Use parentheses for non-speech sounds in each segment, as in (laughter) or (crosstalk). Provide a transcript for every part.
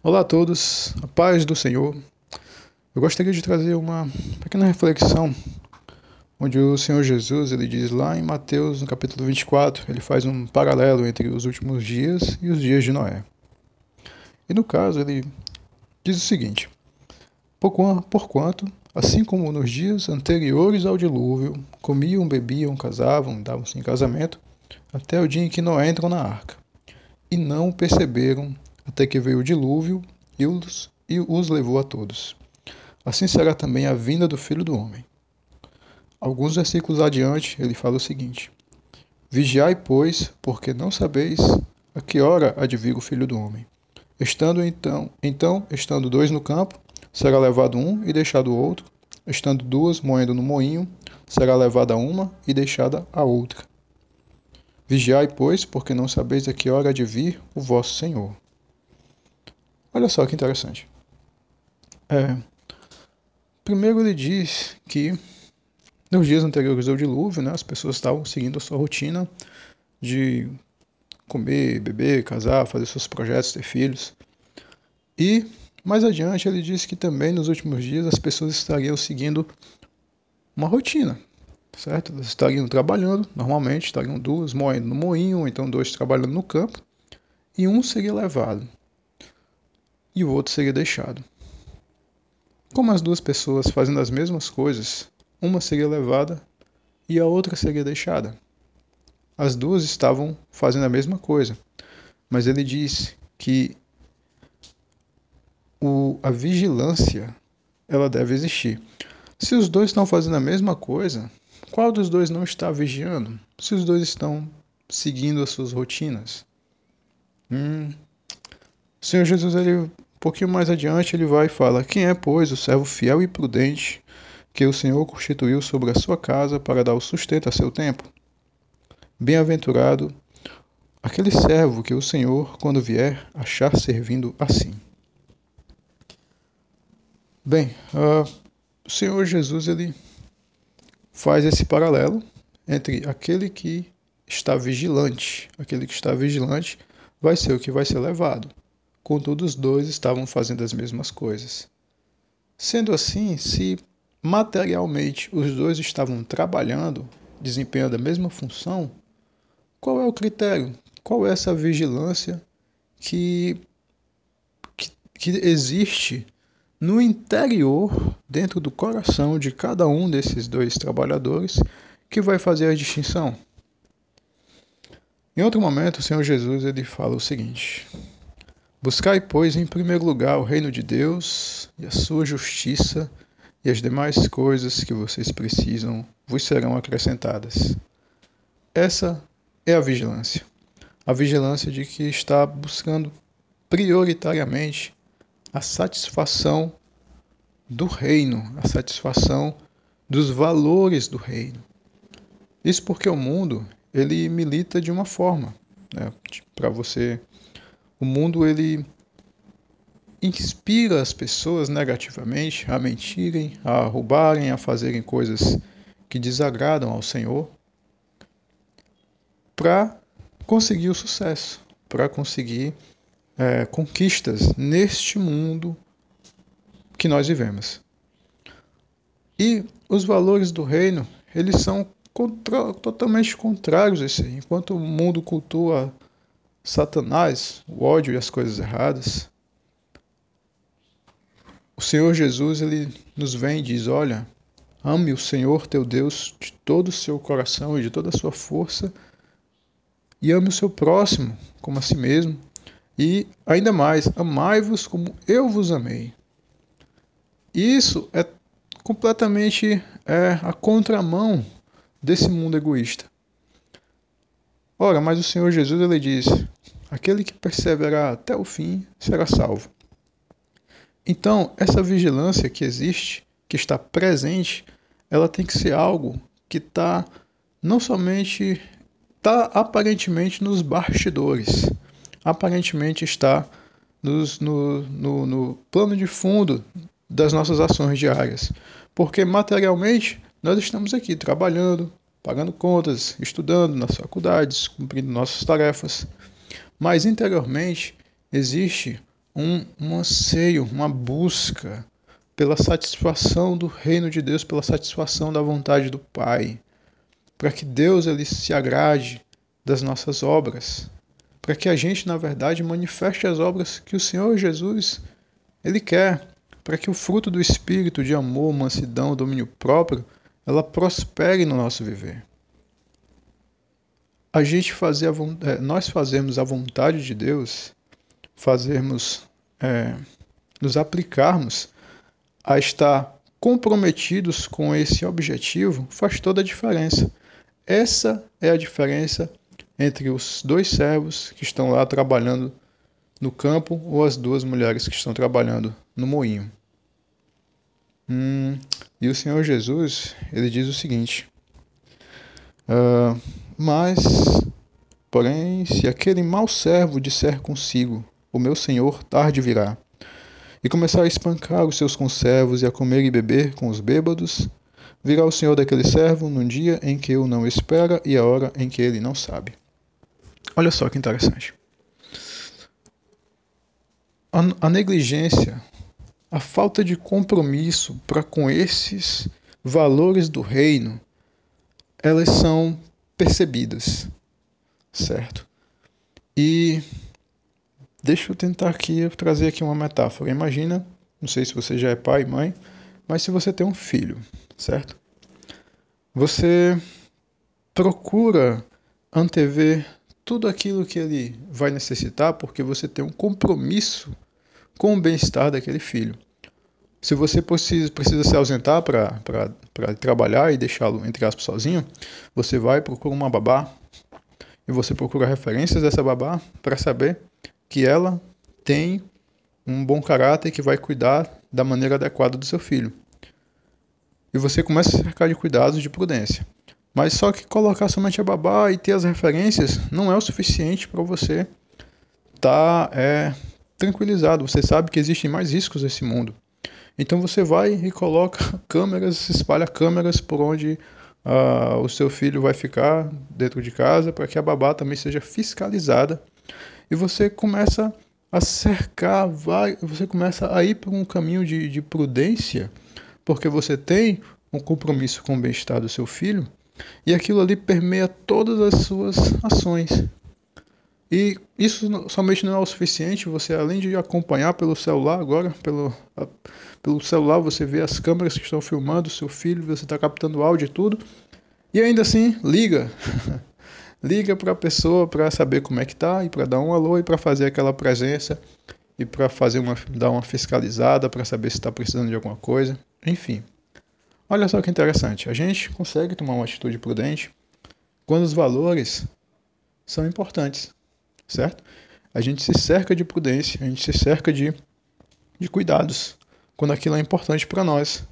Olá a todos, a paz do Senhor. Eu gostaria de trazer uma pequena reflexão onde o Senhor Jesus, ele diz lá em Mateus, no capítulo 24, ele faz um paralelo entre os últimos dias e os dias de Noé. E no caso, ele diz o seguinte: Porquanto, assim como nos dias anteriores ao dilúvio, comiam, bebiam, casavam, davam-se em casamento, até o dia em que Noé entrou na arca, e não perceberam até que veio o dilúvio e os, e os levou a todos. Assim será também a vinda do Filho do Homem. Alguns versículos adiante, ele fala o seguinte: Vigiai, pois, porque não sabeis a que hora há de vir o Filho do Homem. Estando então, então, estando dois no campo, será levado um e deixado o outro. Estando duas moendo no moinho, será levada uma e deixada a outra. Vigiai, pois, porque não sabeis a que hora há de vir o vosso Senhor. Olha só que interessante. É, primeiro ele diz que nos dias anteriores ao dilúvio, né, as pessoas estavam seguindo a sua rotina de comer, beber, casar, fazer seus projetos, ter filhos. E mais adiante ele diz que também nos últimos dias as pessoas estariam seguindo uma rotina, certo? Elas estariam trabalhando normalmente, estariam duas moendo no moinho, ou então dois trabalhando no campo, e um seria levado e o outro seria deixado. Como as duas pessoas fazendo as mesmas coisas, uma seria levada e a outra seria deixada. As duas estavam fazendo a mesma coisa, mas ele diz que o, a vigilância ela deve existir. Se os dois estão fazendo a mesma coisa, qual dos dois não está vigiando? Se os dois estão seguindo as suas rotinas? Hum. O Senhor Jesus ele um pouquinho mais adiante ele vai e fala: Quem é, pois, o servo fiel e prudente que o Senhor constituiu sobre a sua casa para dar o sustento a seu tempo? Bem-aventurado aquele servo que o Senhor, quando vier, achar servindo assim. Bem, uh, o Senhor Jesus ele faz esse paralelo entre aquele que está vigilante, aquele que está vigilante vai ser o que vai ser levado contudo os dois estavam fazendo as mesmas coisas. Sendo assim, se materialmente os dois estavam trabalhando, desempenhando a mesma função, qual é o critério? Qual é essa vigilância que, que, que existe no interior, dentro do coração de cada um desses dois trabalhadores, que vai fazer a distinção? Em outro momento, o Senhor Jesus ele fala o seguinte: Buscai, pois, em primeiro lugar o reino de Deus e a sua justiça, e as demais coisas que vocês precisam vos serão acrescentadas. Essa é a vigilância. A vigilância de que está buscando prioritariamente a satisfação do reino, a satisfação dos valores do reino. Isso porque o mundo ele milita de uma forma, né? para você o mundo ele inspira as pessoas negativamente a mentirem, a roubarem, a fazerem coisas que desagradam ao Senhor para conseguir o sucesso, para conseguir é, conquistas neste mundo que nós vivemos. E os valores do reino, eles são contra, totalmente contrários a isso. Enquanto o mundo cultua Satanás, o ódio e as coisas erradas, o Senhor Jesus ele nos vem e diz: Olha, ame o Senhor teu Deus de todo o seu coração e de toda a sua força, e ame o seu próximo como a si mesmo, e ainda mais, amai-vos como eu vos amei. Isso é completamente é, a contramão desse mundo egoísta. Ora, mas o Senhor Jesus ele diz: Aquele que perseverar até o fim será salvo. Então, essa vigilância que existe, que está presente, ela tem que ser algo que está não somente está aparentemente nos bastidores, aparentemente está nos, no, no, no plano de fundo das nossas ações diárias, porque materialmente nós estamos aqui trabalhando, pagando contas, estudando nas faculdades, cumprindo nossas tarefas. Mas interiormente existe um, um anseio, uma busca pela satisfação do reino de Deus, pela satisfação da vontade do Pai, para que Deus ele se agrade das nossas obras, para que a gente, na verdade, manifeste as obras que o Senhor Jesus ele quer, para que o fruto do espírito de amor, mansidão, domínio próprio, ela prospere no nosso viver. A gente fazer a, é, nós fazemos a vontade de Deus, fazermos é, nos aplicarmos a estar comprometidos com esse objetivo faz toda a diferença. Essa é a diferença entre os dois servos que estão lá trabalhando no campo ou as duas mulheres que estão trabalhando no moinho. Hum, e o Senhor Jesus ele diz o seguinte: uh, Mas, porém, se aquele mau servo disser consigo, o meu Senhor tarde virá, e começar a espancar os seus conservos e a comer e beber com os bêbados, virá o Senhor daquele servo num dia em que o não espera e a hora em que ele não sabe. Olha só que interessante. A, a negligência, a falta de compromisso para com esses valores do reino, elas são percebidas, certo? E deixa eu tentar aqui trazer aqui uma metáfora. Imagina, não sei se você já é pai, mãe, mas se você tem um filho, certo? Você procura antever tudo aquilo que ele vai necessitar porque você tem um compromisso com o bem-estar daquele filho. Se você precisa, precisa se ausentar para trabalhar e deixá-lo, entre aspas, sozinho, você vai, procura uma babá e você procura referências dessa babá para saber que ela tem um bom caráter que vai cuidar da maneira adequada do seu filho. E você começa a cercar de cuidados de prudência. Mas só que colocar somente a babá e ter as referências não é o suficiente para você estar tá, é, tranquilizado. Você sabe que existem mais riscos nesse mundo. Então você vai e coloca (laughs) câmeras, espalha câmeras por onde uh, o seu filho vai ficar dentro de casa para que a babá também seja fiscalizada. E você começa a cercar, vai, você começa a ir por um caminho de, de prudência, porque você tem um compromisso com o bem-estar do seu filho e aquilo ali permeia todas as suas ações. E isso somente não é o suficiente, você além de acompanhar pelo celular agora, pelo, pelo celular você vê as câmeras que estão filmando seu filho, você está captando áudio e tudo, e ainda assim liga. (laughs) liga para a pessoa para saber como é que tá e para dar um alô e para fazer aquela presença e para fazer uma dar uma fiscalizada para saber se está precisando de alguma coisa, enfim. Olha só que interessante, a gente consegue tomar uma atitude prudente quando os valores são importantes, certo? A gente se cerca de prudência, a gente se cerca de, de cuidados quando aquilo é importante para nós.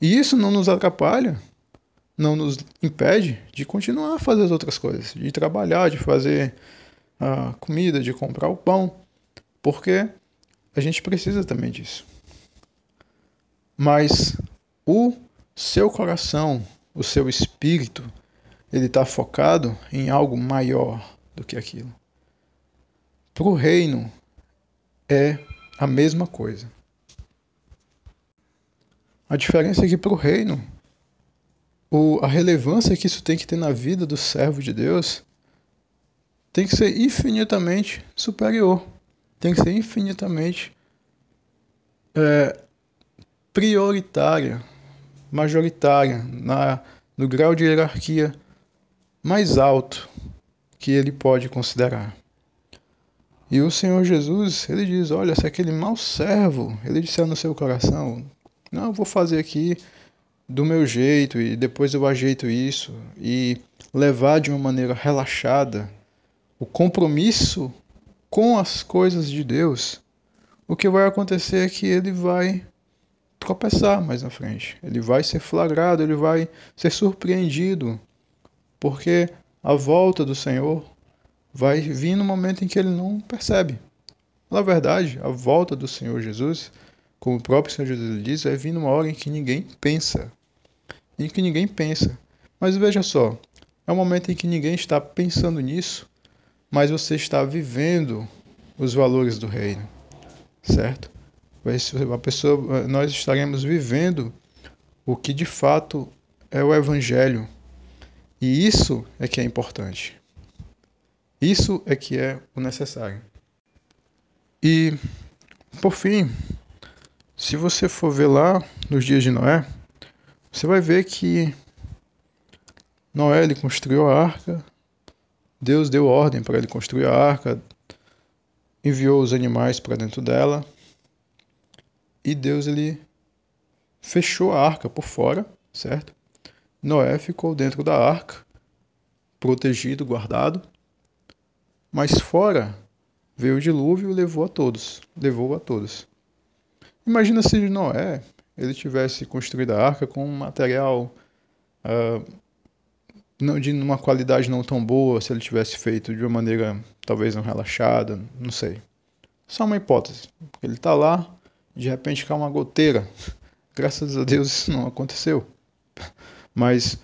E isso não nos atrapalha, não nos impede de continuar a fazer as outras coisas, de trabalhar, de fazer a comida, de comprar o pão, porque a gente precisa também disso. Mas o seu coração, o seu espírito, ele está focado em algo maior do que aquilo. Para o reino é a mesma coisa. A diferença é que para o reino, a relevância que isso tem que ter na vida do servo de Deus tem que ser infinitamente superior, tem que ser infinitamente é, prioritária majoritária, na, no grau de hierarquia mais alto que ele pode considerar. E o Senhor Jesus, ele diz: Olha, se aquele mau servo, ele disser no seu coração: Não, eu vou fazer aqui do meu jeito e depois eu ajeito isso, e levar de uma maneira relaxada o compromisso com as coisas de Deus, o que vai acontecer é que ele vai tropeçar mais na frente. Ele vai ser flagrado, ele vai ser surpreendido, porque a volta do Senhor vai vir no momento em que ele não percebe. Na verdade, a volta do Senhor Jesus, como o próprio Senhor Jesus diz, vai vir numa hora em que ninguém pensa. Em que ninguém pensa. Mas veja só, é um momento em que ninguém está pensando nisso, mas você está vivendo os valores do reino. certo? A pessoa, nós estaremos vivendo o que de fato é o evangelho. E isso é que é importante. Isso é que é o necessário. E por fim, se você for ver lá nos dias de Noé, você vai ver que Noé ele construiu a arca, Deus deu ordem para ele construir a arca, enviou os animais para dentro dela e Deus ele fechou a arca por fora, certo? Noé ficou dentro da arca, protegido, guardado, mas fora veio o dilúvio e levou a todos, levou a todos. Imagina se Noé ele tivesse construído a arca com um material uh, de uma qualidade não tão boa, se ele tivesse feito de uma maneira talvez não relaxada, não sei. Só uma hipótese. Ele está lá, de repente cai uma goteira. (laughs) Graças a Deus isso não aconteceu. Mas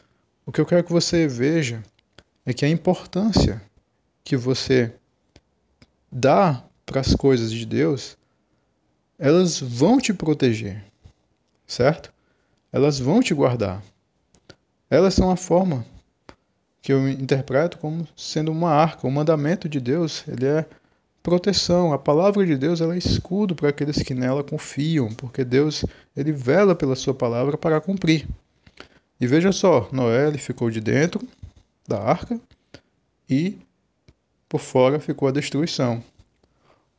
o que eu quero que você veja é que a importância que você dá para as coisas de Deus, elas vão te proteger, certo? Elas vão te guardar. Elas são a forma que eu interpreto como sendo uma arca, o mandamento de Deus, ele é proteção. A palavra de Deus ela é escudo para aqueles que nela confiam, porque Deus ele vela pela sua palavra para cumprir. E veja só, Noé ele ficou de dentro da arca e por fora ficou a destruição.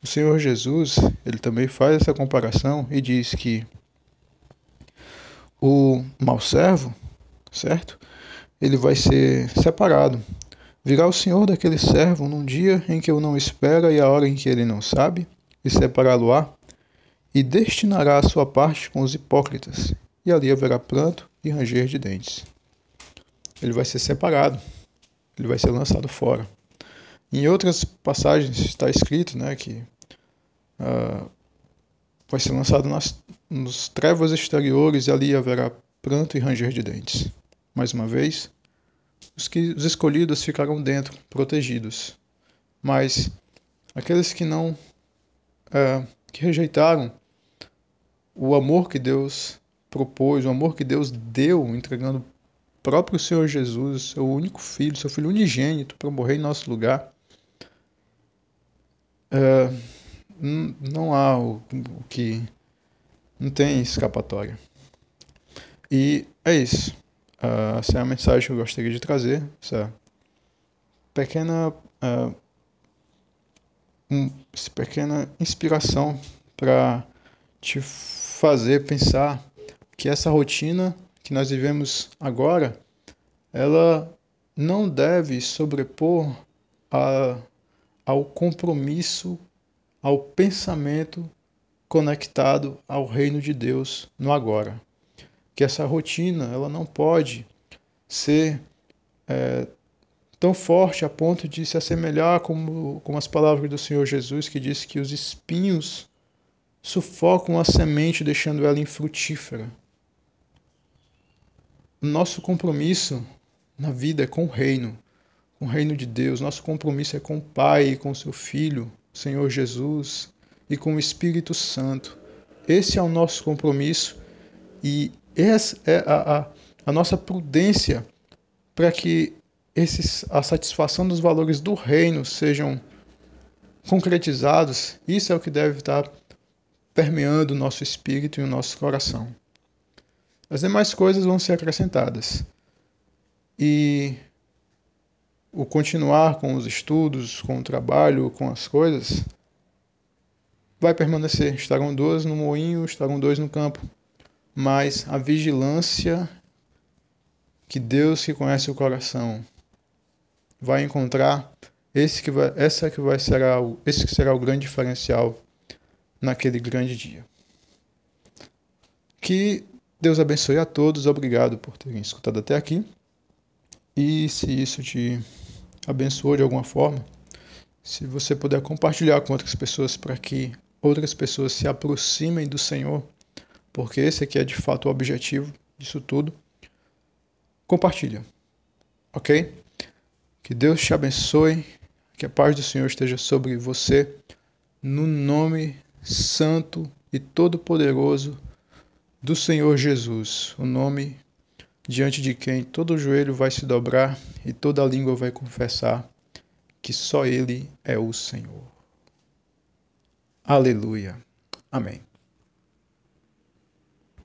O Senhor Jesus, ele também faz essa comparação e diz que o mau servo, certo? ele vai ser separado. Virá o Senhor daquele servo num dia em que eu não espera e a hora em que ele não sabe, e separá-lo-á, e destinará a sua parte com os hipócritas, e ali haverá pranto e ranger de dentes. Ele vai ser separado, ele vai ser lançado fora. Em outras passagens está escrito né, que uh, vai ser lançado nas, nos trevas exteriores e ali haverá pranto e ranger de dentes. Mais uma vez, os, que, os escolhidos ficarão dentro, protegidos. Mas aqueles que não, é, que rejeitaram o amor que Deus propôs, o amor que Deus deu, entregando o próprio Senhor Jesus, seu único filho, seu filho unigênito, para morrer em nosso lugar, é, não há o, o que. Não tem escapatória. E é isso. Uh, essa é a mensagem que eu gostaria de trazer, essa pequena, uh, um, essa pequena inspiração para te fazer pensar que essa rotina que nós vivemos agora, ela não deve sobrepor a, ao compromisso, ao pensamento conectado ao reino de Deus no agora que essa rotina ela não pode ser é, tão forte a ponto de se assemelhar como, como as palavras do Senhor Jesus que diz que os espinhos sufocam a semente deixando ela infrutífera. Nosso compromisso na vida é com o reino, com o reino de Deus. Nosso compromisso é com o Pai e com seu Filho, Senhor Jesus, e com o Espírito Santo. Esse é o nosso compromisso e essa é a, a, a nossa prudência para que esses, a satisfação dos valores do reino sejam concretizados. Isso é o que deve estar permeando o nosso espírito e o nosso coração. As demais coisas vão ser acrescentadas. E o continuar com os estudos, com o trabalho, com as coisas, vai permanecer. Estarão dois no moinho, estarão dois no campo mas a vigilância que Deus que conhece o coração vai encontrar esse que vai, essa que vai será o, esse que será o grande diferencial naquele grande dia. Que Deus abençoe a todos, obrigado por terem escutado até aqui. E se isso te abençoou de alguma forma, se você puder compartilhar com outras pessoas para que outras pessoas se aproximem do Senhor porque esse aqui é de fato o objetivo disso tudo. Compartilha, ok? Que Deus te abençoe, que a paz do Senhor esteja sobre você, no nome santo e todo-poderoso do Senhor Jesus, o nome diante de quem todo joelho vai se dobrar e toda língua vai confessar que só Ele é o Senhor. Aleluia. Amém.